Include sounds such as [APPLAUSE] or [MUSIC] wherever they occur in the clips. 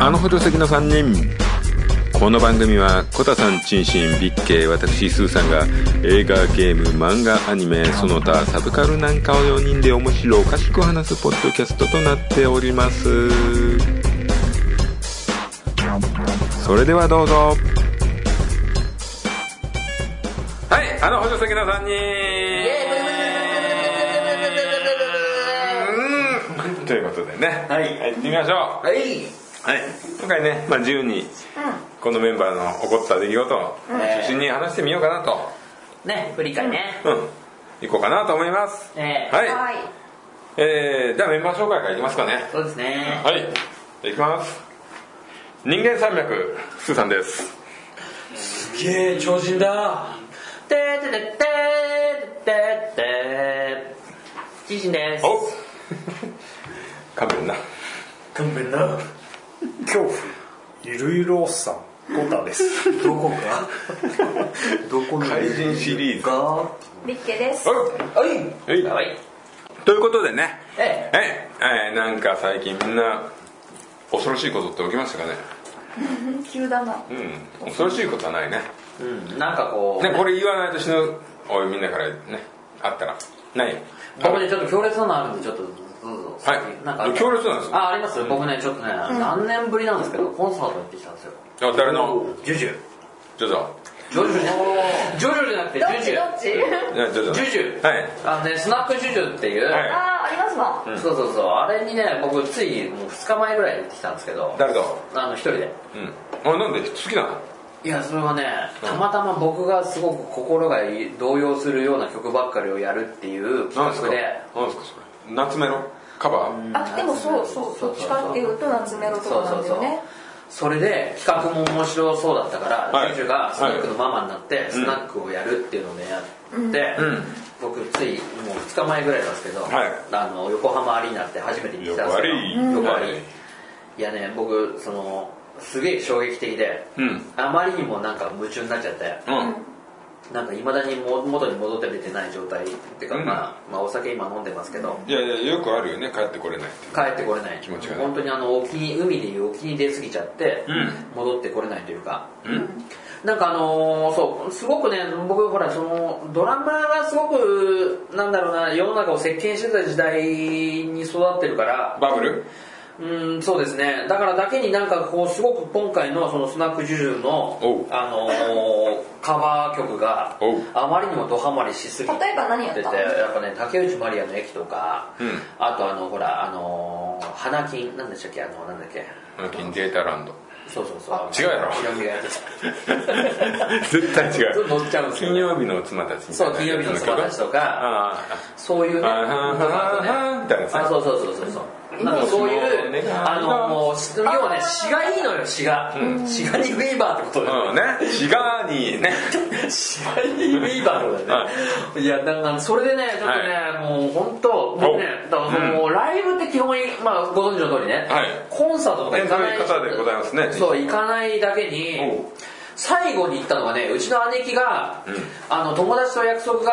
あの補助席の3人この番組はコタさんチンシンビッケ私スーさんが映画ゲーム漫画アニメその他サブカルなんかを4人で面白おかしく話すポッドキャストとなっております。それではどうぞ。はいあの補助席の3人。ね。はい。行ってみましょう。はい。はい、今回ね、まあ、自由にこのメンバーの起こった出来事を中心に話してみようかなと、ね振り返りね。うん、行こうかなと思います、ええはい、はい。えー、ではメンバー紹介からいきますかね。そうですね。はい。じゃあいきます。人間山脈スーさんです。すげえ超人だ。てててててて。て自身です。お勘弁な。勘弁な。恐怖。ゆるゆるおっさんゴタです。どこがどこの怪人シリーズ。が？ビッケです。おはい。はい。はい。ということでね。ええ。えーなんか最近みんな恐ろしいことって起きましたかね？[LAUGHS] 急だな。うん。恐ろしいことはないね。うん。なんかこう。ねこれ言わないと死ぬ。おいみんなからねあったら。ないよ。僕ねちょっと強烈なのあるんでちょっとはい。なんか強烈なんですああります僕ねちょっとね何年ぶりなんですけどコンサート行ってきたんですよ。あ誰の？ジュジュ。ジョジョ。ジョジョじゃジョジョじゃなくてジュジュ。ちどっち？いやジョジョジュジュ。はい。あのねスナックジュジュっていう、はい。ああありますわ。そうそうそう。あれにね僕ついもう2日前ぐらいに行ってきたんですけど誰と？あの一人で。うん。あなんで？好きなの？いやそれはねたまたま僕がすごく心が動揺するような曲ばっかりをやるっていうなんですか？企画でなんですかそれ？夏メロカバー。あでもそうそうそっちかっていうと夏メロとかなんだよね。それで企画も面白そうだったから、はい。ジュジュがスナックのママになってスナックをやるっていうのをねやって、うん。僕ついもう2日前ぐらいなんですけど、はい。あの横浜アリーナって初めて見てたんですけど横アリ。ー横アリ。はいいやね僕そのすげえ衝撃的で、うん。あまりにもなんか夢中になっちゃって、うんなんかいまだにも元に戻って出てない状態っていうか、うん。まあ、まあお酒今飲んでますけど、いやいやよくあるよね帰ってこれない。帰ってこれない。気持ちがね。本当にあの沖に海でいう沖に出過ぎちゃって、うん。戻ってこれないというか、うん。なんかあのーそうすごくね僕ほらそのドラマがすごくなんだろうな世の中を席巻してた時代に育ってるから。バブル？うんそうですね。だからだけになんかこうすごく今回のそのスナックジュジュのあのーカバー曲があまりにもドハマりしすぎて例えば何やった？てやっぱね竹内まりやの駅とか、うん。あとあのほらあのー花金なんでしたっけ？あのなんだっけ？金データランド。そうそうそう。違うやろ。[LAUGHS] 絶対違う。乗っちゃうんですよ金曜日の妻たちみたいう金曜日の妻たちとかああそういうねあねあそうそうそうそうそうなんかそういうねあのもう要はね詩がいいのよ詩が。詩がにウェイバーってことだよ。うんね。シガーにね。[LAUGHS] 詩がにウェイバーってことだよね。い。やだからそれでねちょっとねもう本当僕ねだからそのライブって基本まあご存知の通りねはい。コンサートとか行かないそういう方でございますねそう行かないだけに最後に行ったのがねうちの姉貴が、あの友達と約束が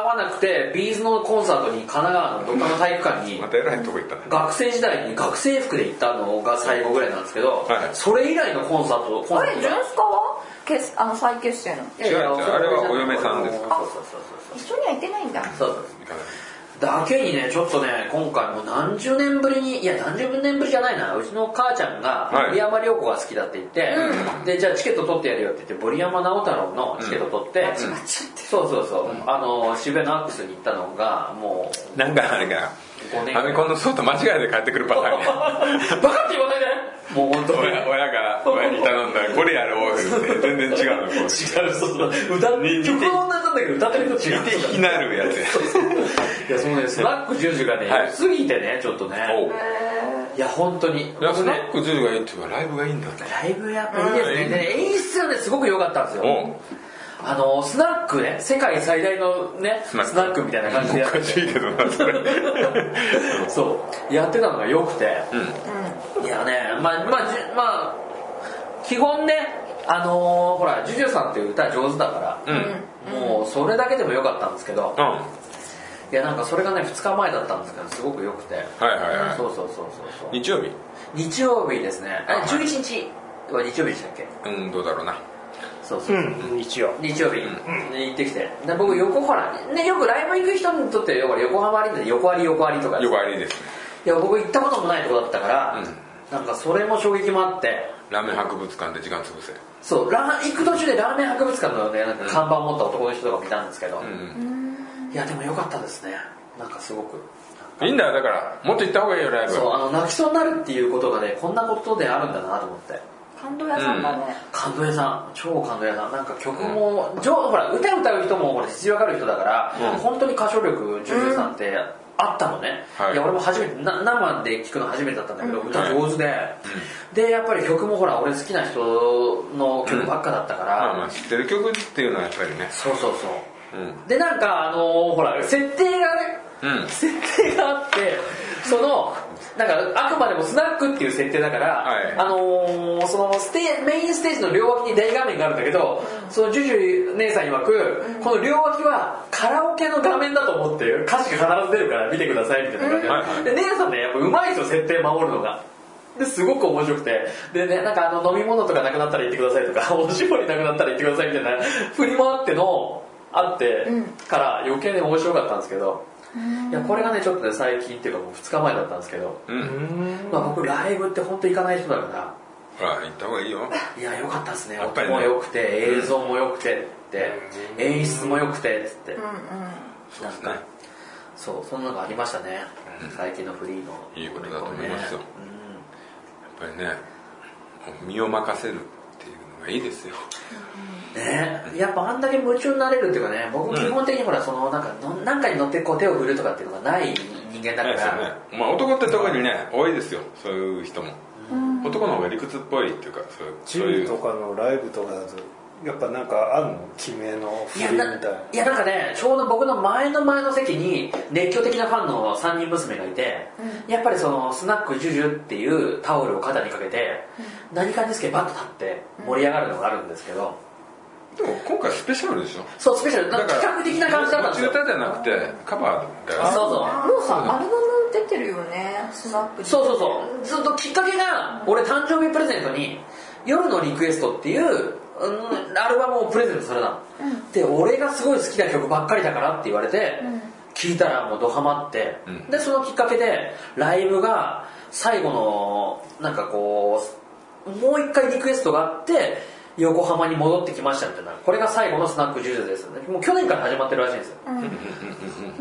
合わなくてビーズのコンサートに神奈川のどっかの体育館にまた偉いとこ行ったね。学生時代に学生服で行ったのが最後ぐらいなんですけど、はい。それ以来のコンサートコンサあれジュートがンスカは？結あの再結成の。違う違うあれはお嫁さんですそうそうそう。一緒には行ってないんだ。そうそうそう。行かないだけにねちょっとね今回も何十年ぶりにいや何十年ぶりじゃないな。うちの母ちゃんがはい。森山良子が好きだって言って、でじゃあチケット取ってやるよって言って森山直太朗のチケット取って、そうそうそう、あの渋谷のアックスに行ったのがもうなんかあれか5年ファミコンのソフト間違えて帰ってくるパターンや。[LAUGHS] バカって言わないで。もう本当に。親親が親に。頼んだらこれやろうって全然違うの違うそうそう。歌っ似て曲は同じなんだけど歌ってる人違う似て非なるやつや。いやそのね。スナックジュージュがねはい。良すぎてねちょっとね。いや本当に。いやスナック10がいいっていうかライブがいいんだって。ライブやっぱいいですね。でね演出がねすごく良かったんですよあのスナックね世界最大のねスナック。ナックみたいな感じでやおってかしいけどな。そう。やってたのが良くて、うん。いやねまあまあじまあ基本ねあのーほらジュジュさんっていう歌上手だから、うん。もうそれだけでもよかったんですけど、うん。はいいやなんかそれがね2日前だったんですけどすごく良くて、はいはいそうそうそうそうそう。日曜日？日曜日ですね。あはい。11日は日曜日でしたっけ？うんどうだろうなそうそうう、ん。日曜。日曜日、行ってきて。で僕横浜ねよくライブ行く人にとってよ横浜アリーナで横あり横ありとか横ありですね。いや僕行ったこともないとこだったから、なんかそれも衝撃もあって。ラーメン博物館で時間潰せ。そうラー行く途中でラーメン博物館のねなんか看板を持った男の人とかもいたんですけど、うんいやでも良かったですね。なんかすごく。いいんだよだから。もっと行った方がいいよライブ。そうあの泣きそうになるっていうことがねこんなことであるんだなと思って感動屋さんだね、感動屋さん。超感動屋さん。なんか曲も、上ほら歌歌う人もほら実力ある人だから、うん。本当に歌唱力ジュジュさんってあったのね、はい。い、や俺も初めてな生で聴くの初めてだったんだけど、うん。歌上手で、でやっぱり曲もほら俺好きな人の曲ばっかだったから、まあまあ知ってる曲っていうのはやっぱりね。そうそうそう。うん。でなんかあのほら設定がね、うん。設定があってそのなんかあくまでもスナックっていう設定だから、はい。あのーそのステメインステージの両脇に大画面があるんだけど、そのジュジュ姉さん曰く、この両脇はカラオケの画面だと思って歌詞が必ず出るから見てくださいみたいな感じで、で姉さんねやっぱうまいんですよ設定守るのが。ですごく面白くて。でねなんかあの飲み物とかなくなったら言ってくださいとか [LAUGHS] おしぼりなくなったら言ってくださいみたいな振り回ってのあってうん。から余計に面白かったんですけど、いやこれがねちょっとね最近っていうかもう2日前だったんですけど、ううん。んまあ、僕ライブって本当行かない人だから。ほら行った方がいいよ。いや良かったですね。やっぱりね。音も良くて映像も良くてって演出も良くてっつって。うんうん。そうですね。そうそんなのがありましたね。最近のフリーの。いいことだと思いますよ。うやっぱりね身を任せるっていうのがいいですよ。んね。やっぱあんだけ夢中になれるっていうかね僕基本的にほらそのなんかのなんかに乗ってこう手を振るとかっていうのがない人間だかないですよらね。まあ男って特にね多いですよ。そういう人も。男の方が理屈っぽいっていうかそうジそういう。ムとかのライブとかだとやっぱなんかあるの？決めの振いやなりみたいな。いやなんかねちょうど僕の前の前の席に熱狂的なファンの3人娘がいて、やっぱりそのスナックジュジュっていうタオルを肩にかけて、何かにつけバッと立って盛り上がるのがあるんですけど、今回スペシャルでしょ？そうスペシャル。なんか企画的な感じだったんですよ。じゃなくてカバーだよそうそう。もうさアルバム出てるよね。スナッそうそうそう。ずっときっかけが俺誕生日プレゼントに「夜のリクエスト」っていう、うん、アルバムをプレゼントされたの、で俺がすごい好きな曲ばっかりだからって言われて、聞いたらもうドハマって、うん。でそのきっかけでライブが最後のなんかこうもう一回リクエストがあって横浜に戻ってきましたみたいなこれが最後のスナックジュジュですね。もう去年から始まってるらしいんですよ、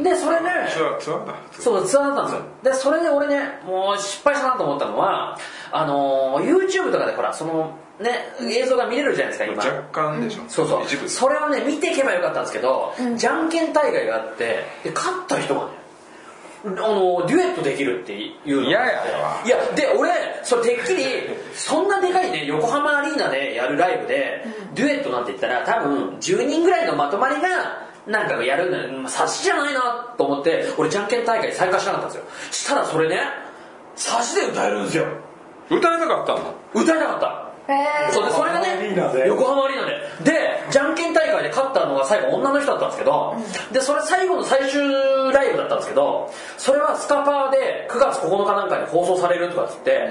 でそれねツアーツアーだ。そうツアーだったんですよ。でそれで俺ねもう失敗したなと思ったのはあのー YouTube とかでほらそのね映像が見れるじゃないですか今。若干でしょ。そうそう。一部。それをね見ていけばよかったんですけど、じゃんけん大会があってで勝った人がねあのデュエットできるっていうの嫌やわ。いやで俺それてっきりそんなでかいね横浜アリーナでやるライブで、デュエットなんて言ったら多分10人ぐらいのまとまりがなんかやるんだよ。まあ察しじゃないなと思って俺じゃんけん大会参加しなかったんですよ。したらそれね差しで歌えるんですよ。歌えなかったの？歌えなかった。へそうでそれが横浜アリーナねで。横浜アリーナで。でじゃんけん大会で勝ったのが最後女の人だったんですけど、でそれ最後の最終ライブだったんですけどそれはスカパーで9月9日なんかに放送されるとかっつって、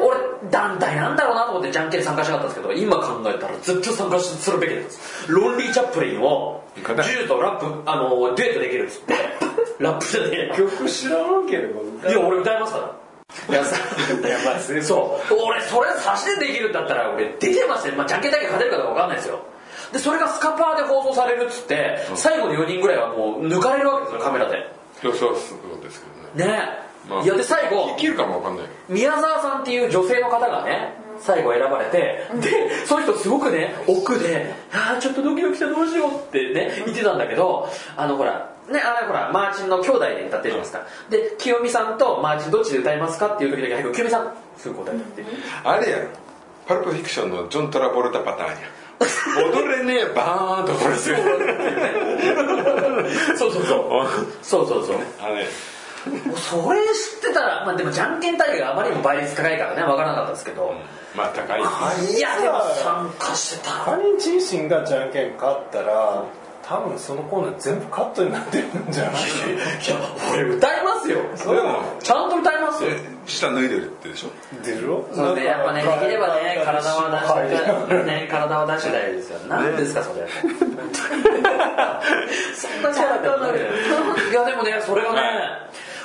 俺団体なんだろうなと思ってじゃんけん参加しなかったんですけど今考えたら絶対参加するべきです。ロンリー・チャップリンをジ行かない。ューとラップあのデュエットできるっつって。[LAUGHS] ラップじゃねえ曲知らんければ歌いや俺歌いますからいやさいやまあそうそう。俺それ差しでできるんだったら俺出てますよ、まあ、じゃんけんだけ勝てるかどうか分かんないですよ。でそれがスカパーで放送されるっつって、最後の4人ぐらいはもう抜かれるわけですよカメラで。そうそうですけどね。ね。まあいやで最後生きるかもわかんない宮沢さんっていう女性の方がね最後選ばれてでその人すごくね奥で「ああちょっとドキドキしてどうしよう」ってね言ってたんだけどあのほらねあれほらマーチンの兄弟で歌ってるじゃないですか。で清美さんとマーチンどっちで歌いますかっていう時だけ清美さんすぐ答えたってあれやろパルプフィクションのジョン・トラボルタパターンや。踊れねえバーンとこれす。る [LAUGHS] そうそうそう。そうそうそう。あれ。もうそれ知ってたら、まあ、でもじゃんけん大会があまりにも倍率高いからね分からなかったですけど、まあ高いいやでも参加してた。カニンチンシンがじゃんけん勝ったら多分そのコーナー全部カットになってるんじゃないいや俺歌いますよ。でもちゃんと歌いますよ。え下脱いでるってでしょ？出るよ。そうねやっぱねできればね体は出してね体は出してたいですよ何ですかそれ。そんなキャラだったいやでもねそれがね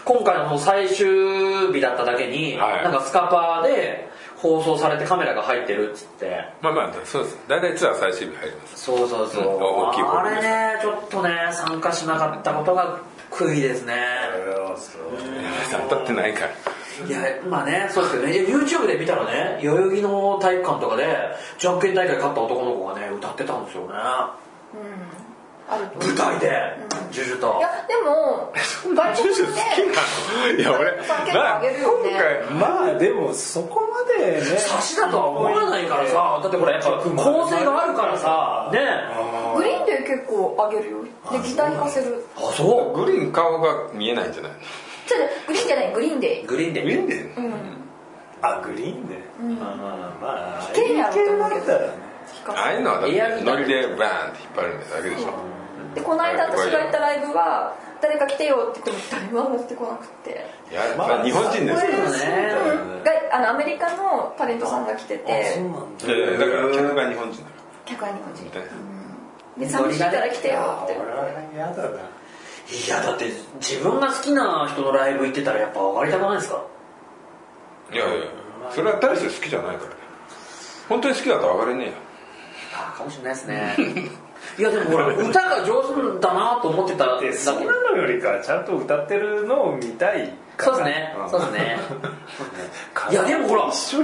今回の最終日だっただけにはい。なんかスカパーで放送されてカメラが入ってるっつって。まあまあそうです。大体ツアー最終日入ります。そうそうそう、うん。大きい方あれねちょっとね参加しなかったことが悔いですね。当たってないから。いやまあねそうですけどね。いや YouTube で見たらね代々木の体育館とかでじゃんけん大会勝った男の子がね歌ってたんですよね。あると舞台でジュジュと。いやでも外国でジュジュ好きなの？いや俺さ結構あげるよね。今回まあでもそこまでね差しだとは思わないからさだってこれやっぱ構成があるからさね。グリーンで結構あげるよ。でギター弾かせるあそグリーン顔が見えないんじゃない？じゃあグリーンじゃないグリーンで。うグリーンで。グリーンで？うん。あグリーンで、まあまあまあ。弾けんやろと思うけど。ああいうのはだってノリでバーンって引っ張るだけでしょでこの間私が行ったライブは誰か来てよって言っても誰も持ってこなくて。いやまあ日本人ですよね。があのアメリカのタレントさんが来てて。そうなんだ。いやいやだから客が日本人だか客は日本人。らで寂しいから来てよって。俺は嫌だな。いやだって自分が好きな人のライブ行ってたらやっぱ上がりたくないですか？いやいや。それは大して好きじゃないから。ね本当に好きだと上がれねえよ。あかもしれないですね [LAUGHS] いやでもほら歌が上手だなと思ってただけでそんなのよりかちゃんと歌ってるのを見たいそうですね。そうですね。いやでもほらだってそん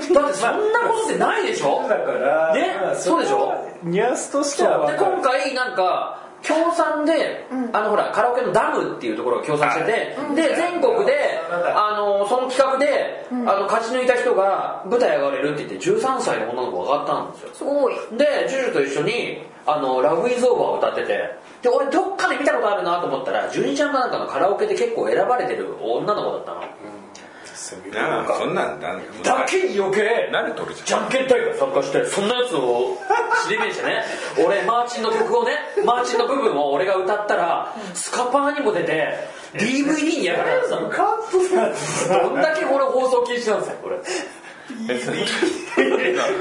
なことってないでしょ？だからね？まあそうでしょ？ニュアンスとしては分かる。今回なんか協賛で、あのほらカラオケのダムっていうところが協賛してて、で全国であのその企画で、あの勝ち抜いた人が舞台上がれるって言って13歳の女の子が上がったんですよ。すごい。でジュジュと一緒に「あのラブイズオーバーを歌っててで俺どっかで見たことあるなと思ったらジュニちゃんかなんかのカラオケで結構選ばれてる女の子だったのな。あそんなんだだけに余計慣れとるじじゃん。けん大会参加してそんなやつを尻目にしてね。[LAUGHS] 俺マーチンの曲をねマーチンの部分を俺が歌ったらスカパーにも出て DVD にやられるの。カットさどんだけ俺放送禁止なんですよこれピー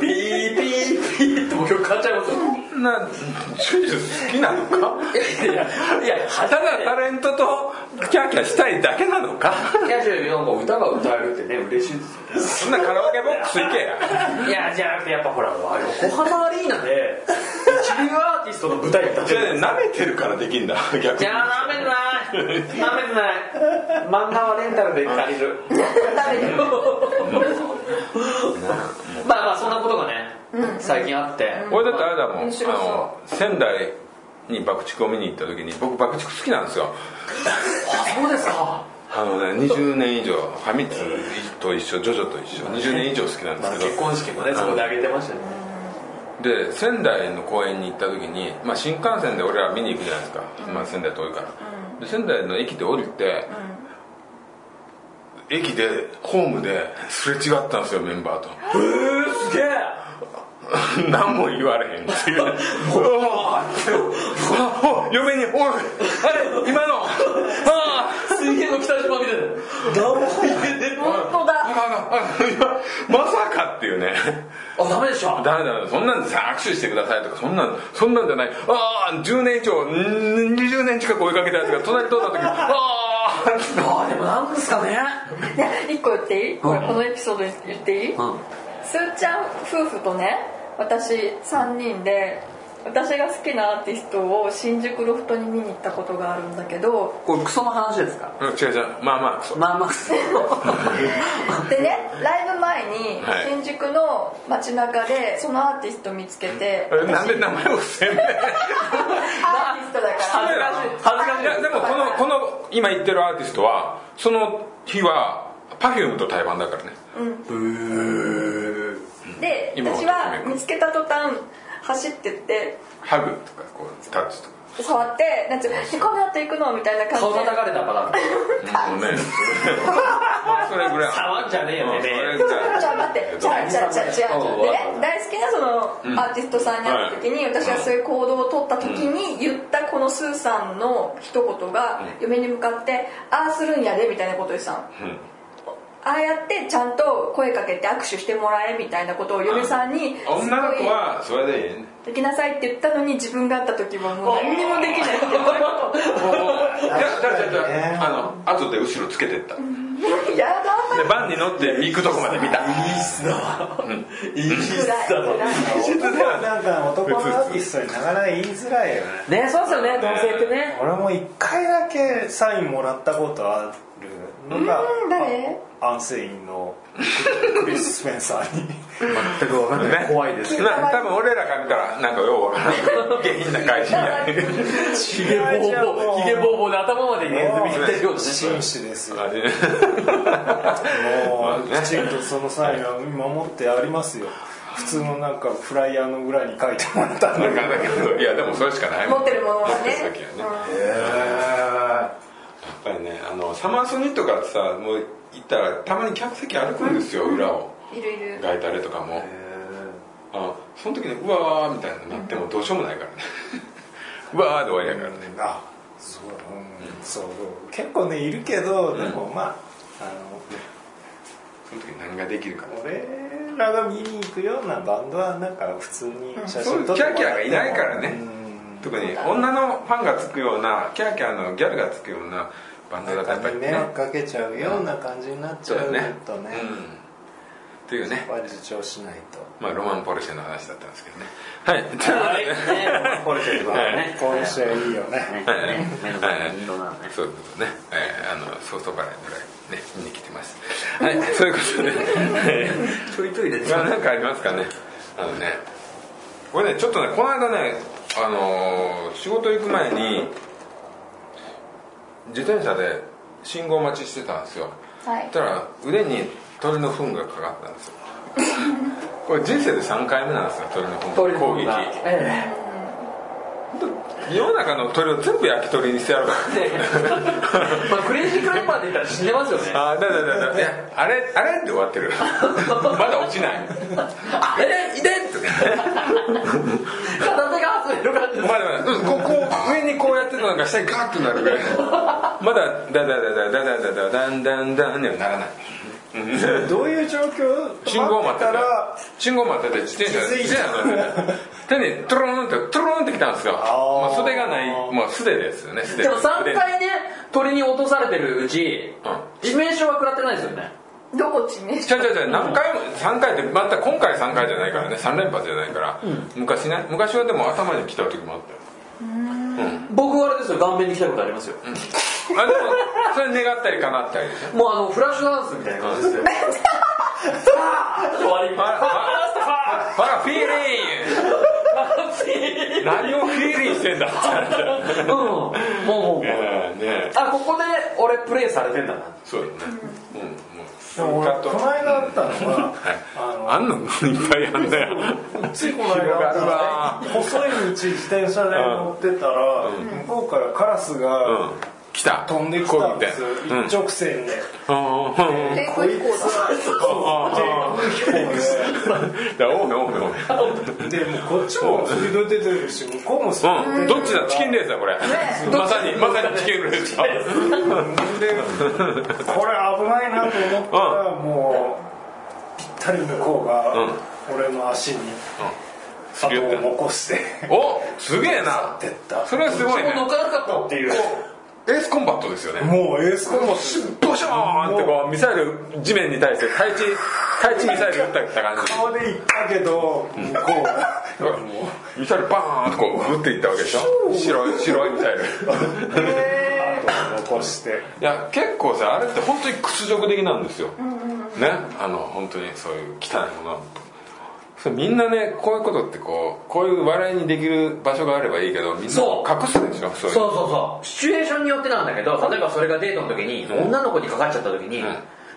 ピーピーってもう曲変わっちゃいますよなジュ好きなのか？いやいやいやただタレントとキャーキャーしたいだけなのか？いや、違うなんか歌が歌えるってね、嬉しいですそんなカラオケボックス行けやよ。いや、じゃなくてやっぱほら、横浜アリーナで、一流アーティストの舞台に立てる。じゃあ舐めてるからできんだ逆にじゃあ、舐めてない。舐めてない。漫画はレンタルで借りる。ダメだよ [LAUGHS] まあまあ、そんなことがね、最近あって。俺だってあれだもん。あの仙台に爆竹を見に行った時に僕爆竹好きなんですよ。あ、そうですか。あのね20年以上ファミ通と一緒ジョジョと一緒。20年以上好きなんですけど。結婚式もね、そこであげてましたね。で仙台の公園に行った時に、まあ、新幹線で俺ら見に行くじゃないですか、まあ、仙台遠いから、で仙台の駅で降りて、駅でホームですれ違ったんですよメンバーと。えー、すげえ。[LAUGHS] 何も言われへんっていう。[LAUGHS] 嫁に「おいあれ今の。[LAUGHS] ああ水泳の北島みたいな。何も言えね本当だまさかっていうね。あ、ダメでしょ。ダメだそんなんでさ握手してくださいとかそんなんそんなんじゃない。ああ10年以上ん20年近く追いかけたやつが隣通った時あああ、でもなんですかね。いや一個言っていい？これこのエピソード言っていい、うん。すーちゃん夫婦とね私3人で私が好きなアーティストを新宿ロフトに見に行ったことがあるんだけどこれクソの話ですか？うん違う違う。まあまあクソまあまあクソ。でねライブ前にはい。新宿の街中でそのアーティスト見つけて、えなんで名前を伏せんねん。[LAUGHS] アーティストだから。恥ずかしい。恥ずかしい。でもこのこの今言ってるアーティストはその日は Perfume と対バンだからね。で今は私は見つけた途端走ってってハグとかこうタッチとか。触ってなんつうのえこの後行くのみたいな感じで。顔叩かれたパターンもうね。それぐらい。触んじゃねえようんて。めえそれぐらいじゃあ。待ってじゃあじゃあじゃあじゃあ大好きなそのアーティストさんに会った時に私はそういう行動を取った時に言ったこのスーさんの一言が嫁に向かって「ああするんやで」みたいなこと言ってたの。うんああやってちゃんと声かけて握手してもらえみたいなことを嫁さんに女の子はそれでいいねできなさいって言ったのに自分が会った時はもう何にもできないってこういうこじゃあじゃあじゃあ後で後ろつけてった。とやだでバンに乗って。行くとこまで見たいいっすないいっすだ男なんか男のアーティストになかなか言いづらいよね。ねそうですよね同性ってね。俺も一回だけサインもらったことあるのが誰？アンセインのクリス・スペンサーに全く分かんない怖いですけど多分俺らから見たらなんかようわからん下品な会社やひげぼうぼうひげぼうぼうで頭までネズミ振ってるような紳士ですよもうきちんとそのサインは守ってありますよ普通のなんかフライヤーの裏に書いてもらったんだけどいやでもそれしかないもん持ってるものがねさっきはねやっぱりねあのサマーソニとかってさもう行ったらたまに客席歩くんですよ裏を。いるいるガイタレとかも。あその時にうわーみたいになってもどうしようもないからね。[LAUGHS] うわーで終わりやからね。あそう,、うん、そう結構ねいるけどでもまああのその時何ができるか。俺らが見に行くようなバンドはなんか普通に写そういう真撮ってもらっても。キャーキャーがいないからね。うん特に女のファンがつくようなキャーキャーのギャルがつくようなバンドだとやっぱりね。迷惑かけちゃうような感じになっちゃうそうだね。とね。うん。っていうね。やっぱり主張しないと。まあロマンポルシェの話だったんですけどね。はい。とい。うことではいねポルシェってことだね今週いいよね。そういうことね、えー、あのソフトバレーのライブね見に来てます。はい。そういうことで、えちょいちょい出てー、まあなんかありますかね。あのね。これねちょっとねこの間ねあのー仕事行く前に自転車で信号待ちしてたんですよ。はい。そしたら腕に鳥の糞がかかったんですよ。これ人生で3回目なんですよ鳥の糞攻撃。がえ世の中の鳥を全部焼き鳥にしてやろう [LAUGHS] まあクレイジークライマーって言ったら死んでますよね。あだだだだいやあれあれって終わってる。[LAUGHS] まだ落ちない。あれいてって片手が外れる感じまだまだ。うんここう上にこうやってたのが下にガーッとなるぐらい。まだダダダダダダダダダンダンダンにはならないどういう状況？信号待ってて。たら？信号待ってて自転車自転車乗ってて。手にトゥルンってトゥルンってきたんですよ。ー。まあ、袖がないもう素手ですよね素手。でも3回ね鳥に落とされてるうちうん。致命傷は食らってないですよね。どこ致命傷？ちゃちゃちゃ何回も3回ってまた今回3回じゃないからね3連発じゃないから、昔ね。昔はでも頭に来た時もあったよ。僕はあれですよ顔面に来たことありますよあでもそれ願ったり叶ったりでしょもうあのフラッシュダンスみたいな感じですよ。終わりファラファラフィーリン何をフィーリンしてんだ。うんもうもうあここで俺プレイされてんだな。そうだね。うんもうでも俺この間あったのはああんの？いっぱいあんだよ。のついこの間細い道自転車で乗ってたら向こうからカラスうん。が来た。飛んできたんですよ。うん一直線で。うん。うん天候飛行だだおうねおうねおうねでもうこっちもスピード出てるし向こうもスピーどっちだチキンレースだこれ、まさにまさにチキンレースだでこれ危ないなと思ったらもうぴったり向こうが俺の足にすげえ跡を残しておすげえなってったそれはすごいね乗っかなかったっていうエースコンバットですよね。もうエースコンボボショーンってこうミサイル地面に対して対地対地ミサイル撃ったった感じ。顔で行ったけど向こうミサイルバーンとこう撃っていったわけでしょ？白い白いミサイル。残していや結構さあれって本当に屈辱的なんですよ、ね？あの本当にそういう汚いものそれみんなねこういうことってこうこういう笑いにできる場所があればいいけどみんな隠すでしょそうそうそうそう。シチュエーションによってなんだけど例えばそれがデートの時に女の子にかかっちゃった時にん。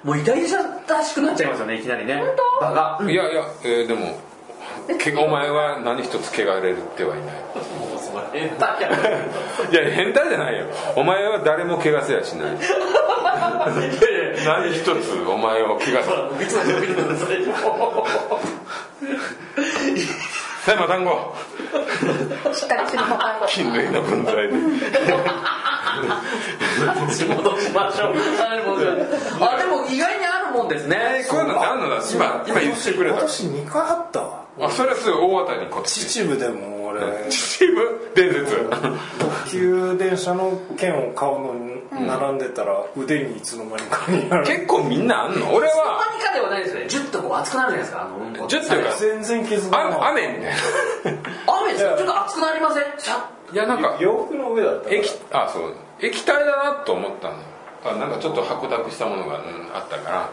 もう痛々しくなっちゃいますよねいきなりね。場がいやいや、えーでもけお前は何一つ汚れてはいない。変態や [LAUGHS] いや変態じゃないよ。お前は誰も怪我せやしない。[LAUGHS] 何一つお前を怪我せいつも見てくださいさあマタンゴしっかり菌類の分際で戻しましょうあでもあでも意外にあるもんですね。こういうのってあんのだ。今今言ってくれた。私2回あったわ。あそれはすごい大当たりこっち。秩父でも俺。[LAUGHS] 秩父？伝説。特急電車の券を買うのに並んでたら腕にいつの間にかにある。結構みんなあんの？俺はではないですよね。ジュッとこう熱くなるじゃないですかあのうんこ。ジュッというか全然気づかなあい雨みたいな雨ですよ。ちょっと熱くなりません？シャッいやなんか洋服の上だった液あそう。液体だなと思ったのあなんかちょっと白濁したものが、うんあったから、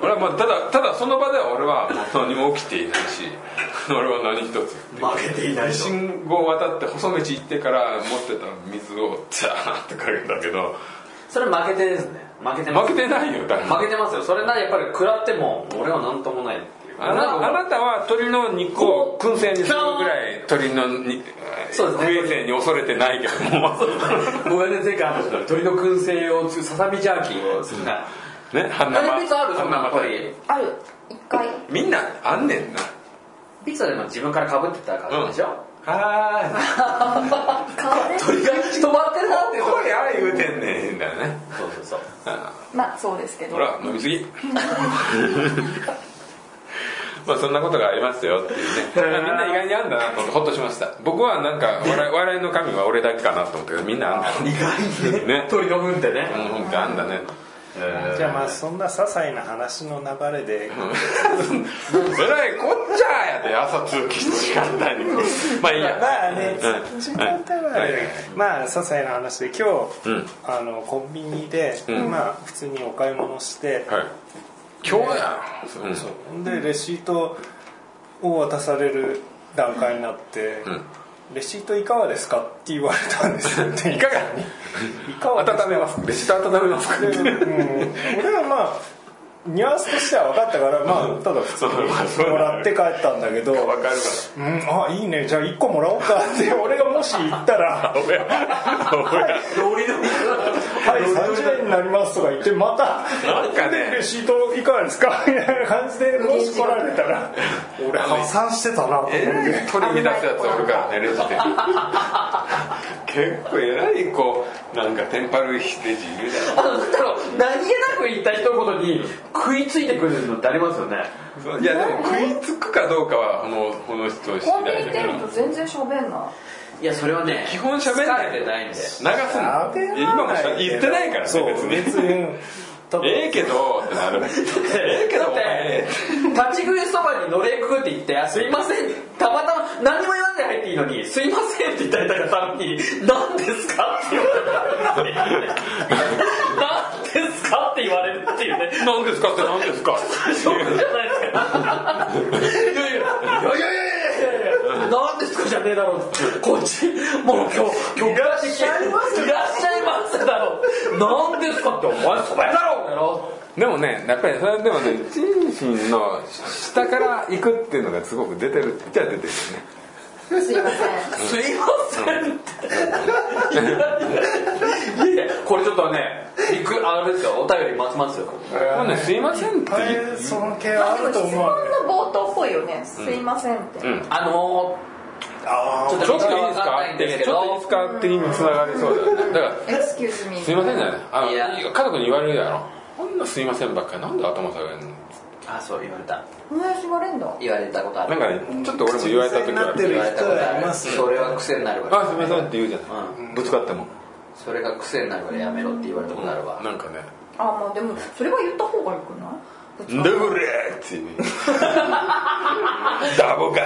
俺はまあただただその場では俺は何も起きていないし [LAUGHS] 俺は何一つ。負けていないと。信号を渡って細道行ってから持ってた水をザーってかけたけど。それ負けてですね負けてます。負けてないよ負けてますよ。それなやっぱり食らっても俺は何ともないっていう。あなあなたは鳥の肉を燻製にするぐらい鳥のにそうですね。不衛生に恐れてないけども。ごめんね前回話した鶏の燻製をささみジャーキーをするな。ね半あ生れピザあるそんなやっぱ半生り。ある。一回。みんなあんねんな。ピザでも自分からかぶってた感じでしょ、はーい。鳥が止まってるなっていう。とここれああ言うてんねんだよね。そうそうそう。あまあそうですけど。ほら飲みすぎ。まあそんなことがありますよっていうね。みんな意外にあんだなと思ってほっとしました。僕はなんか笑い [LAUGHS] 笑いの神は俺だけかなと思ったけどみんなあんだ意外にね。鳥の糞ってね、うんほんとあんだねじゃあまあそんな些細な話の流れで。[LAUGHS] えらいこっちゃやで朝通勤の時間帯に。まあいいやまあねうん。時間帯ははい。まあ些細な話で今日、うん。あのコンビニで、うん。まあ普通にお買い物して、はい。今日やうん。でレシートを渡される段階になって、うんレシートいかがですかって言われたんですよ。[LAUGHS] いかがいか温めますレシート温めます。かで、うん、俺はまあニュアンスとしては分かったからまあただ普通にもらって帰ったんだけど。わかるかうん、あいいね。じゃあ1個もらおうかって俺がもし言ったら。[LAUGHS] らおやおやノリノリはい、30円になりますとか言って、また、なんかね。レシートいかがですか？みたいな感じで、もし来られたら、俺、破産してたなと思って。取り乱すやつおるからねレジで。結構えらいこうなんかテンパるレジいるじゃんあのなんだろう何気なく言った一言に食いついてくるのってありますよねいやでも食いつくかどうかはこのこの人次第だからると全然喋んないやそれはね基本喋んない疲れてないんで流すの。今もしゃ言ってないからねそう、別に。ええけどってなる。ええけどお前立ち食いそばにのれくって言ってあ「すいません」たまたま何も言わんで入っていいのに「すいません」って言ったりために「何ですか?」って言われる何ですかって言われるっていうね。何ですかって何ですかそうじゃないですかいやいやいやいやいやいやいや何ですかじゃねえだろこっちもう今日今日いらっしゃいますいらっしゃいますだろ何ですかってお前そば屋だろやろでもねやっぱりそれでもねチンシンの下から行くっていうのがすごく出てるっちゃ出てるよねすいません。すいませんって。いやいやこれちょっとねリクあれですよ。お便り待ちますよ。ほんで「すいません」って。その系あると思う。質問の冒頭っぽいよねすいませんって、うん。あのあちょっちょっといいですか？わかんないんですけどちょっといいですか？ってつながりそうだよねだからエクスキューズミすいませんじゃないあのいや家族に言われるやろ。こんなすいませんばっかり。なんで頭下げるの？あそう言われた。言われんだ言われたことある。なんかねちょっと俺も言われた時は。言われたことあるいますそれは癖になるわ。あすいませんって言うじゃない、ぶつかっても。それが癖になるからやめろって言われたことあるわ。なんかね。あまあでもそれは言った方がよくない「ダブレー!」ってい。う [LAUGHS] ダボか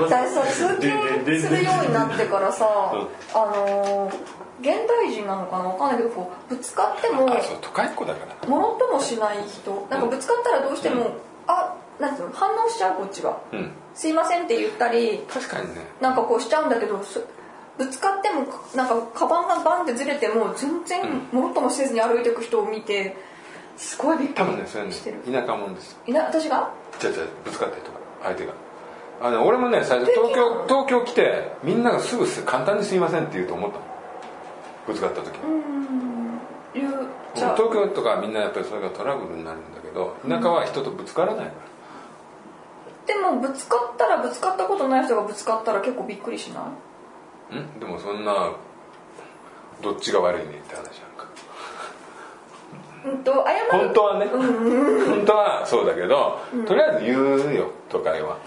私さ通勤するようになってからさ、あのー現代人なのかなわかんないけどこうぶつかってもあそう都会っ子だから。もろともしない人。なんかぶつかったらどうしても、あなんていうの反応しちゃうこっちがうん「すいません」って言ったり確かにね。なんかこうしちゃうんだけどすぶつかってもなんかカバンがバンってずれても全然もろともせずに歩いていく人を見てすごいびっく多分ねそれねしてる。田舎もんです。りいな私が？じゃじゃぶつかったりとか相手が。あの俺もね最初東京東京来てみんながすぐす簡単に「すいません」って言うと思ったのぶつかった時。東京とかみんなやっぱりそれがトラブルになるんだけど田舎は人とぶつからないから、でもぶつかったらぶつかったことない人がぶつかったら結構びっくりしない？ん？でもそんなどっちが悪いねって話やんか。うんと謝る。本当はね。本当はそうだけど、とりあえず言うよ都会は。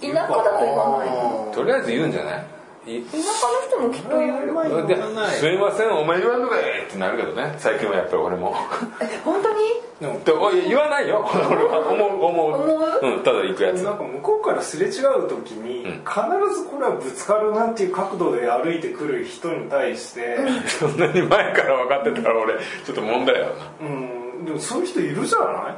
田舎だと言わないの？とりあえず言うんじゃないい？田舎の人もきっと言わない。すいませんお前言わんのかいってなるけどね。最近はやっぱり俺も。え本当に？でも言わないよ。俺は思う思う。思う？うん、ただ行くやつ。なんか向こうからすれ違う時に、うん。必ずこれはぶつかるなっていう角度で歩いてくる人に対して、そんなに前から分かってたら俺ちょっと問題やな。うん、でもそういう人いるじゃない？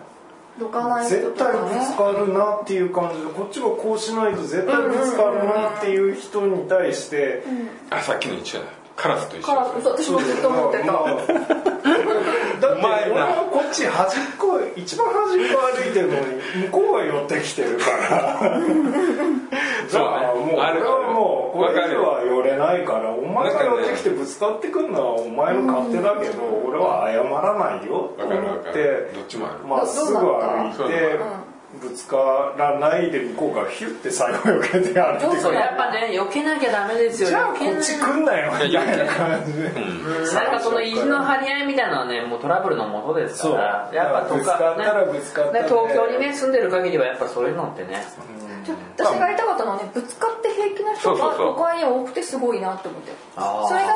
どかない人絶対とかねぶつかるなっていう感じでこっちがこうしないと絶対ぶつかるなっていう人に対して、あさっきの一緒だカラスと一緒。からそう私もずっと思ってた、まあ [LAUGHS] だって俺はこっち端っこ一番端っこ歩いてるのに向こうが寄ってきてるから。そうもう俺はもうこれ以上は寄れないからお前が寄ってきてぶつかってくるのはお前の勝手だけど俺は謝らないよと思ってるどっちもある。まっすぐ歩いてぶつからないで向こうがヒュッて最後避けて歩いてくる。そうやっぱね避けなきゃダメですよ。じゃあこっち来んなよ。みたいな感じで。なんかその意地の張り合いみたいなのはねもうトラブルのもとですからそう。やっぱぶつかったらぶつかった東京にね住んでる限りはやっぱそういうのってね。私が言いたかったのはねぶつかって平気な人が都会に多くてすごいなって思って。それが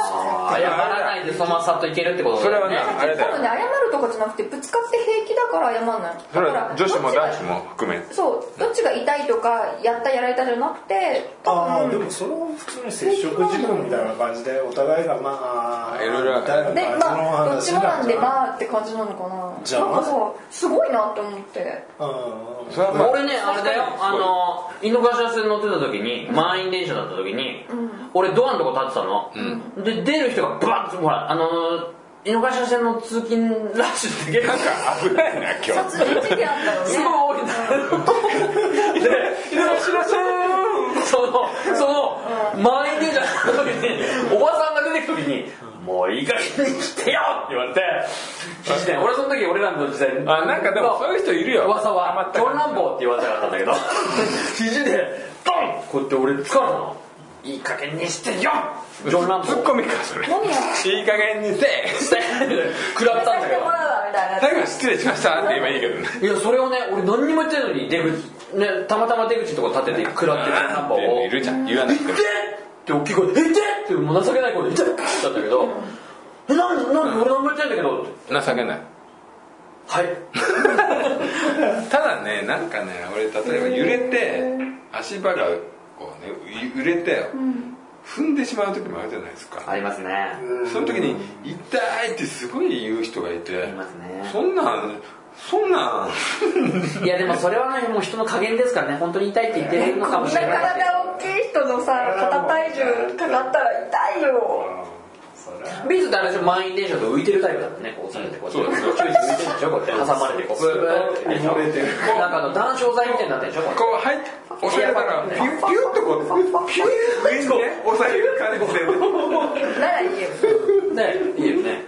謝らないでそのままさっといけるってことそれはね多分ね謝るとかじゃなくてぶつかって平気だから謝んない。それだからは女子も男子も含め。そうどっちが痛いとかやったやられたじゃなくて多ああで分もそれは普通に接触事故みたいな感じでお互いがまあいろいろでまあどっちもなんであまあって感じなのかな。じゃあなんかさすごいなって思って。俺ねあれだよ。あの井の頭線乗ってた時に満員電車だった時に俺ドアのとこ立ってたの。で出る人がバッとほらあの井の頭線の通勤ラッシュって結構なんか危ないな今日。殺人事件あったよね。すごい多いんだで井の頭線そのその満員電車の時におばさんが出てく時に「もういい加減にしてよ!」って言われて。肘で俺その時俺らの時代あなんかでもそういう人いるよ。噂は。ジョン・ランボーって言われたかったんだけど。[LAUGHS] 肘でドン！こうやって俺使うの。いい加減にしてよ！ジョン・ランボ。ーツッコミかそれ。いい加減にせえ。食らったんだけど。させてもらうわみたいな。最後に失礼しましたって言えばいいけどね。いやそれをね俺何にも言ってないのに出口ねたまたま出口のとこ立ってて食らってジョン・ランボーをいるじゃん。言わなくてもでって大きい声で「えで!」ってもう情けない声で「痛い!」って言ったんだけど「えなん。でなんで俺何も言ってんだけど」って情けない。はい。[LAUGHS] ただねなんかね俺例えば揺れて足場がこうね揺れて踏んでしまう時もあるじゃないですか。ありますね。その時に「痛い!」ってすごい言う人がいてありますね。そんなんそんな。ん [LAUGHS] いやでもそれはねもう人の加減ですからね。本当に痛いって言ってるのかこんなもしれないですけど体大きい人のさ肩体重かかったら痛いよビーズってあれでしょ満員電車と浮いてるタイプだってねこうされてこうそう宙に浮いて。るでしょこう。やって挟まれてこう。ブーってるなんかあの談笑剤みたいになってるでしょここう入って押されたらピュッピュッとこうピュッ上にね押さえる感じで。ならいいよれねいいよね。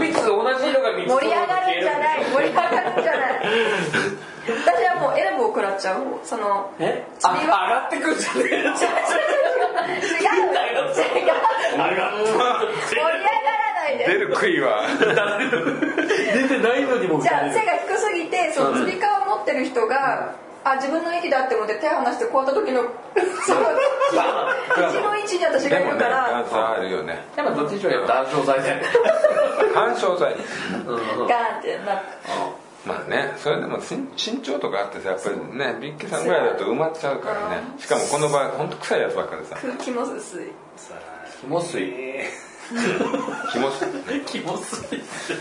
ビーズ同じ色が3つ盛り上がるんじゃない。盛り上がるんじゃない私はもうエルボー食らっちゃう方。そのえ？あ上がってくるじゃねえ違う違う違う違う。違う。上がって盛り上がらないで。出る杭は。出てないのにもじゃあ背が低すぎてそのつり革持ってる人があ自分の息だって思って手離してこうやった時のその肘の位置に私がいでもねるから段差あるよね。やっぱどっちにしろよね。干渉剤ガーンってなってまあねそれでも身身長とかあってさやっぱりねビッケさんぐらいだと埋まっちゃうからね。しかもこの場合ほんと臭いやつばっかでさ。空気も薄い。肝水気持ち肝水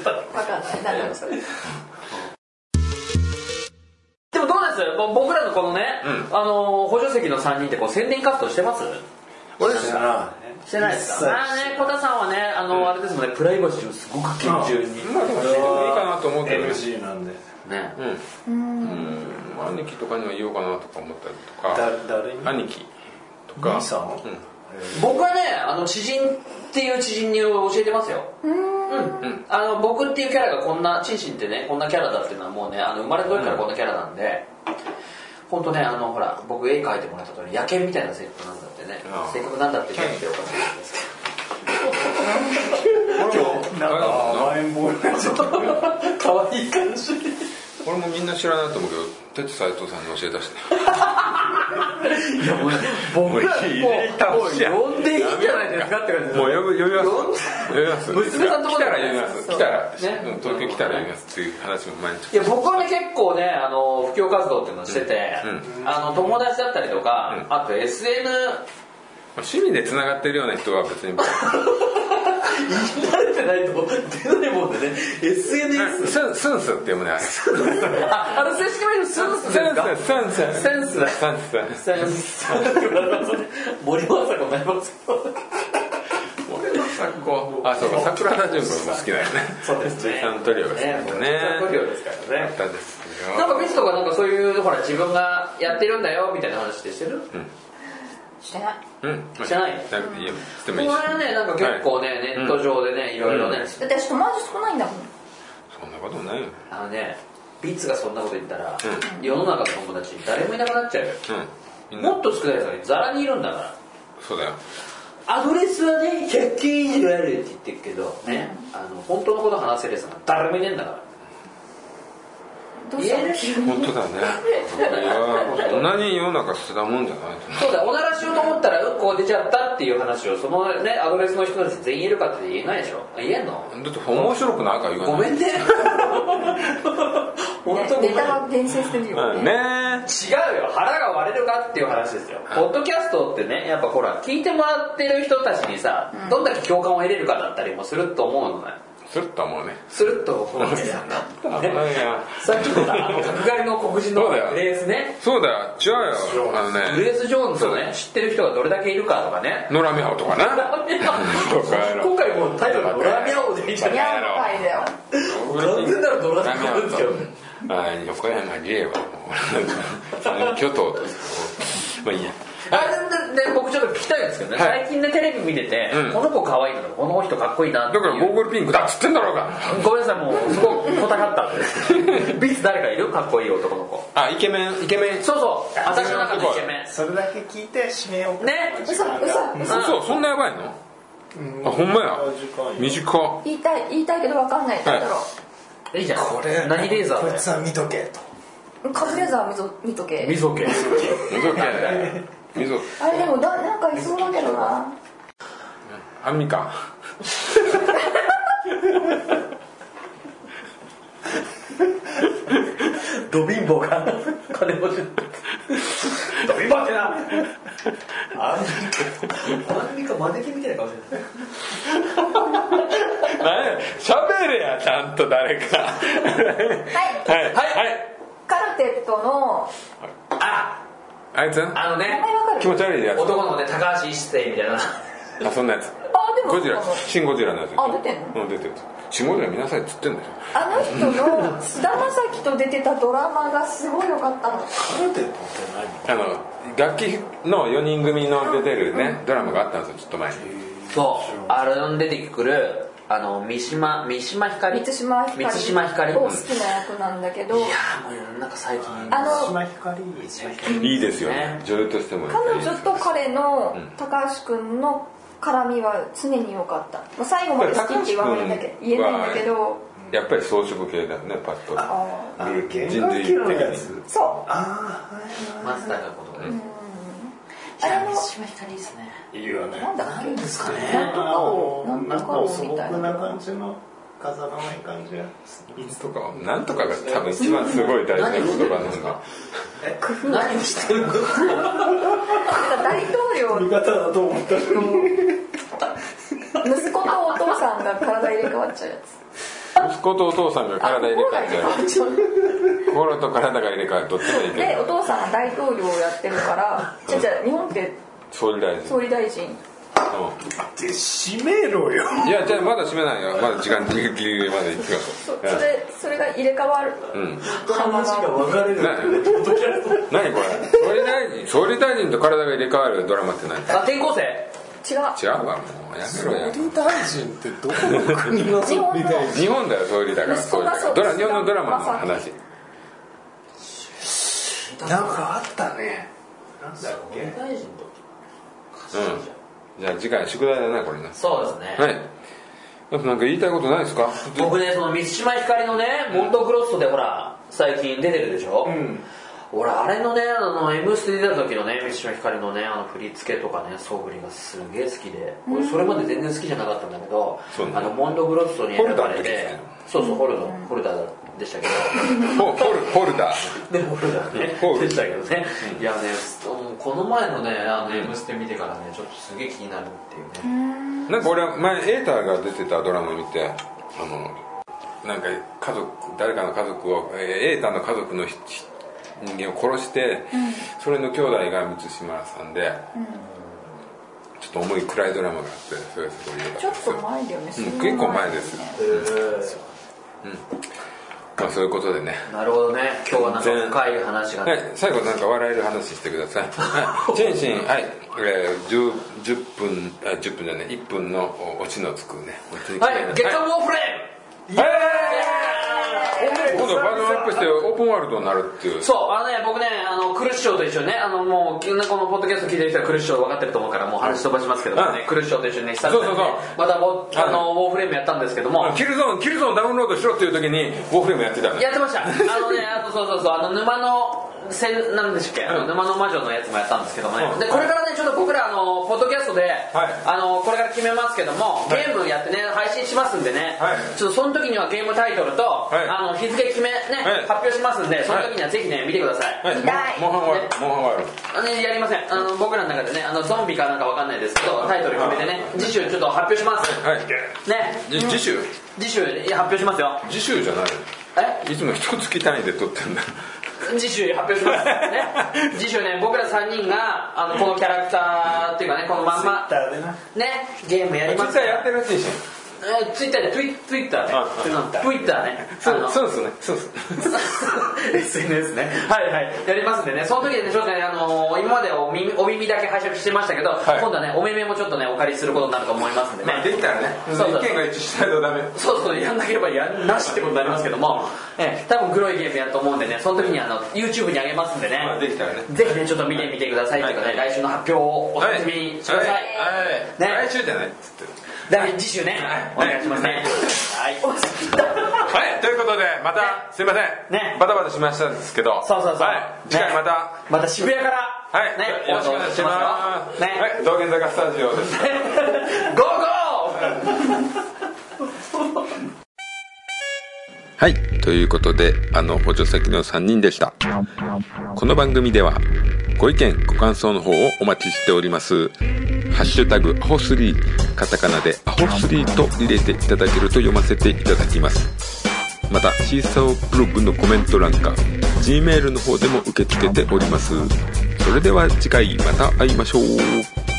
わかんない。何だそれでもどうですもう僕らのこのね、うあの補助席の3人ってこう宣伝活動してます？俺知らなしてないですか？まあね小田さんはねあの、あれですもんねプライバシーをすごく厳重に。まあいいかなと思うけどね NG なんで。ね。うん。うん。兄貴とかには言おうかなとか思ったりとか。だ誰に？兄貴とか。兄さん？うん。僕はねあの知人っていう知人に教えてますよ。うん、あの僕っていうキャラがこんなチンシンってねこんなキャラだっていうのはもうねあの生まれた時からこんなキャラなんで、本当ねあのほら僕絵描いてもらった通り野犬みたいな性格なんだってね。性格なんだって言っておかしいんですなんか。甘えん坊になっちゃったけど可愛い感じ。俺もみんな知らないと思うけど哲斎藤さんに教えたしねいやもうね僕らもうもう呼んでいいんじゃないですかって感じです。もう呼ぶ呼びます。呼びます。娘さんとこ来たら呼びます。来たら、ね。うん東京来たら呼びますっていう話も毎日。いや僕はね結構ねあの布教活動っていうのをしてて、うん。あの友達だったりとか、うん。あと SN 趣味でつながってるような人は別に。[LAUGHS] 慣れてないと出ないもんでね。SNS スンスンスって読むねあれ。ああの正式名称スンスですかスンスセンスンスセンス森正子になりますあそうか桜田淳子も好きだよね。[LAUGHS] そうですね。さんトリオが好きだよね。ねトリオですからね。あったですよなんかビスとかなんかそういうほら自分がやってるんだよみたいな話ってしてる？してない。うん。してない。なくていい。よしてもこれいいし。はねなんか結構ね、ネット上でねいろいろね、だって私友達少ないんだもん。そんなことないよ。あのねビッツがそんなこと言ったら、う世の中の友達誰もいなくなっちゃうよ。うん。もっと少ないですよザラにいるんだから。そうだよ。アドレスはね100件以上あるって言ってるけどね、あの本当のこと話せるやつが誰もいねえんだからどうしたの？本当だね。いやそんなに世の中捨てたもんじゃないそうだおならしようと思ったらうんこ出ちゃったっていう話をそのねアドレスの人たち全員言えるかって言えないでしょ？言えんの？だって面白くないから言わない。ごめんね。[LAUGHS] 本当ネタが伝ようんねね。違うよ。腹が割れるかっていう話ですよ。ポッドキャストってねやっぱほら聞いてもらってる人たちにさ、どんだけ共感を得れるかだったりもすると思うのねすると思うねすると思うねさっきのさあの角刈りの黒人のそうだよ。レースね。そうだよ。違うよ。あのね。グレース・ジョーンズをね知ってる人がどれだけいるかとかね。とかな。今回もうタイトルが「ドラミャオ」でいいじゃん完全なるドラミャオですけど横山理恵はもう [LAUGHS] 巨頭とまあいいやあでで僕ちょっと聞きたいんですけどね、はい。最近ねテレビ見てて、うん。この子可愛いのとかこの人かっこいいなっていう。だからゴーグルピンクだっつってんだろうが。ごめんなさいもうすごく小高かったんで [LAUGHS] ビツ誰かいる？かっこいい男の子。あイケメンイケメン。そうそう私の中のイケメそれだけ聞いて締めようンね。嘘嘘。そうそんなやばいのあほんまや。短っ言いたい言いたいけど分かんない。なんだろい。いじゃんこれ何レーザーでこいつは見とけと。うカズレーザー見と見とけ。みそけ。溝系 [LAUGHS] 溝あれでもだなんかいそうだけどな。アンミカ。ド貧乏が金持ち。ド貧乏ってな。アンミカアンミカマネキンみたいな顔してる。何？喋れやちゃんと誰か。はい。はい。はい。カルテットのああいつ？あのね気持ち悪いやつ。男のね高橋一生みたいな。あそんなやつ。あでもゴジラ。あのシン・ゴジラのやつ。あ出てんの？うん出てる。シン・ゴジラ見なさいっつってんだよ。あの人の菅田将暉と出てたドラマがすごい良かったの。カルテットってあの楽器の4人組の出てるねドラマがあったんですよちょっと前に。そう。あれに出てくるあの三島三島ひかり満島ひかり満島ひかりを好きな役なんだけど。いやーもうなんか最近。あ何の島光。いいですよね。女優としても彼女と彼のうん。高橋君の絡みは常に良かった、まあ、最後まで好きって言わないんだけど言えないんだけど。やっぱり装飾系だよねパッと人原楽器のやつーそう。ああはいマスターがことねあれの三島ひかりですねいいよね。なんだなんですかね。なんとかをなんとかをみたいな。な感じの飾らない感じがとかなんとかが多分一番すごい大事な言葉なんだ。何をしてる大統領。味方だと思った息子とお父さんが体入れ替わっちゃうやつ息子とお父さんが体入れ替えちゃうちゃう心と体が入れ替えるどっちもいいけでおど父さんが大統領をやってるからじゃじゃ日本って総理大臣。総理大臣。うで閉めろよ。んいやじゃあまだ閉めないよ。まだ時間ギリギリまで行ってくだそさいそれそれが入れ替わる。うん話が分かれる何？何これ？総理大臣総理大臣と体が入れ替わるドラマって何？違あ転校生違う。うわもう。やめろや総理大臣ってどこの国の？総理大臣日本だよ総理だから息子がそうドラ日本のドラマの話。なんかあったね。なんだっけ？大臣とうん。じゃあ次回宿題だなこれな。そうですね、はい。あとなんか言いたいことないですか？僕ねその満島ひかりのねモンドクロッソでほら最近出てるでしょ、うん俺あれのねあの「M ステ」出た時のね満島ひかりのねあの振り付けとかね素振りがすげえ好きで。俺それまで全然好きじゃなかったんだけど、ね。あのモンドグロッソに選ばれてそうそうホルダーホルダーでしたけど。ホ [LAUGHS] ホルホルダー。で [LAUGHS] ホルダーねでしたけどね。いやねこの前のねあの「M ステ」見てからねちょっとすげえ気になるっていうね。なんか俺は前エーターが出てたドラマ見てあのなんか家族誰かの家族をえーエーターの家族のひ人間を殺して、それの兄弟が満島さんで、ちょっと重い暗いドラマがあってそれがすごい良かった。ですちょっと前だよね、うん結構前ですよ。まあそういうことでね。なるほどね。今日はなんか深い話が。ね、はい、最後なんか笑える話してください。[LAUGHS] はい、チェンシン、はい、えー、10, 10分、あ、10分じゃない、1分のおオチのつくね。はい月刊ウォーフレーム。はい今度バージョンアップしてオープンワールドになるっていう。そう、あのね、僕ね、あの、クルッショーと一緒にね、あの、もう、このポッドキャスト聞いてる人はクルッショー分かってると思うから、もう話飛ばしますけどもね、うんクルッショーと一緒にね、久々にまたボ、あの、ウォーフレームやったんですけども、キルゾーン、キルゾーンダウンロードしろっていう時に、ウォーフレームやってたの。やってました。あのね、あの、そうそうそう、あの、沼の、せん、なんでしたっけ、あの沼の魔女のやつもやったんですけどもね。うん。で、これからね、ちょっと僕ら、あの、ポッドキャストで、はい。あの、これから決めますけども、はい。ゲームやってね、配信しますんでね、はい。ちょっとその時にはゲームタイトルと、はい。あの、日付決めね、はい。発表しますんで、その時にはぜひね、見てください。はい、見たい。モンハンワールド、モンハンワールあのねやりません。あの僕らの中でねあのゾンビかなんかわかんないですけどタイトル決めてね次週ちょっと発表します。ド。はい。ね。じ次週？次週いや発表しますよ。次週じゃないえ？いつも一月単位で撮ってんだ。[LAUGHS] 次週発表しますね。次週ね僕ら3人があのこのキャラクターっていうかねこのまんまねゲームやります実際やってるらしいし。えツイッターでツイツイッターね。あツイッターね。あそうの。そうですね。そうです。[LAUGHS] SNS ね。はいはい。やりますんでね。その時でねちょっとねあのー今までお耳お耳だけ拝借してましたけど、はい。今度はねお目目もちょっとねお借りすることになると思いますんでね、まあできたらね、意そうそう。見が一致しないとダメ。そうそうやんなければやんなしってことになりますけども、ええ、多分黒いゲームやると思うんでねその時にあの YouTube に上げますんでね、まあできたらね。ぜひねちょっと見てみてくださいというかね、来週の発表をお楽しみにしてください、はい。はい。ね。来週じゃないっつってる。来次週ね、お願いしますねはいはい、ということで、また、すいません。ねバタバタしましたですけど。そうそうそうはい。次回また、また渋谷からはい。ねよろしくお願いします。ねはい。道玄坂スタジオです。[LAUGHS] ゴーゴーはい。ということで、あの、補助先の3人でした。この番組では、ご意見、ご感想の方をお待ちしております。ハッシュタグ、アホスリー、カタカナでアホスリーと入れていただけると読ませていただきます。また、シーサーブログのコメント欄か、Gmail の方でも受け付けております。それでは次回また会いましょう。